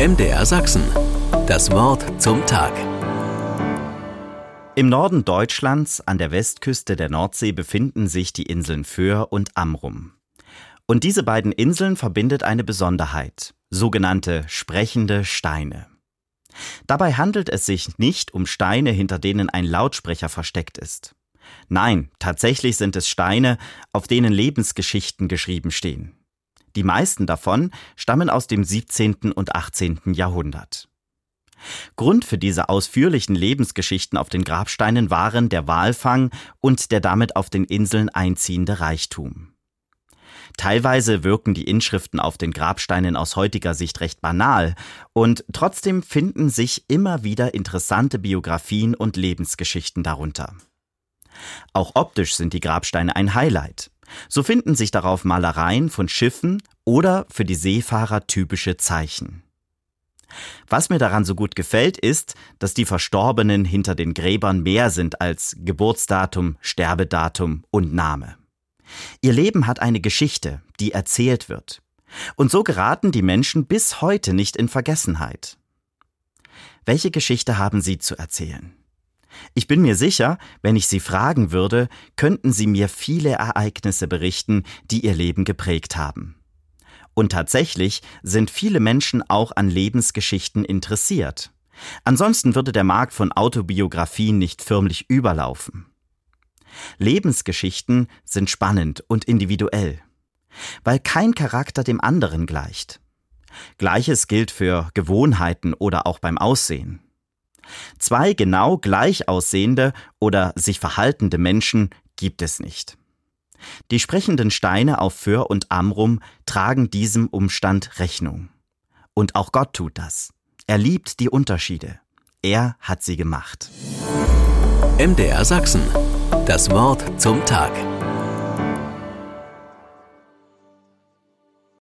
MDR Sachsen. Das Wort zum Tag. Im Norden Deutschlands an der Westküste der Nordsee befinden sich die Inseln Föhr und Amrum. Und diese beiden Inseln verbindet eine Besonderheit, sogenannte sprechende Steine. Dabei handelt es sich nicht um Steine, hinter denen ein Lautsprecher versteckt ist. Nein, tatsächlich sind es Steine, auf denen Lebensgeschichten geschrieben stehen. Die meisten davon stammen aus dem 17. und 18. Jahrhundert. Grund für diese ausführlichen Lebensgeschichten auf den Grabsteinen waren der Walfang und der damit auf den Inseln einziehende Reichtum. Teilweise wirken die Inschriften auf den Grabsteinen aus heutiger Sicht recht banal, und trotzdem finden sich immer wieder interessante Biografien und Lebensgeschichten darunter. Auch optisch sind die Grabsteine ein Highlight. So finden sich darauf Malereien von Schiffen oder für die Seefahrer typische Zeichen. Was mir daran so gut gefällt, ist, dass die Verstorbenen hinter den Gräbern mehr sind als Geburtsdatum, Sterbedatum und Name. Ihr Leben hat eine Geschichte, die erzählt wird. Und so geraten die Menschen bis heute nicht in Vergessenheit. Welche Geschichte haben Sie zu erzählen? Ich bin mir sicher, wenn ich Sie fragen würde, könnten Sie mir viele Ereignisse berichten, die Ihr Leben geprägt haben. Und tatsächlich sind viele Menschen auch an Lebensgeschichten interessiert. Ansonsten würde der Markt von Autobiografien nicht förmlich überlaufen. Lebensgeschichten sind spannend und individuell, weil kein Charakter dem anderen gleicht. Gleiches gilt für Gewohnheiten oder auch beim Aussehen. Zwei genau gleich aussehende oder sich verhaltende Menschen gibt es nicht. Die sprechenden Steine auf Föhr und Amrum tragen diesem Umstand Rechnung. Und auch Gott tut das. Er liebt die Unterschiede. Er hat sie gemacht. MDR Sachsen. Das Wort zum Tag.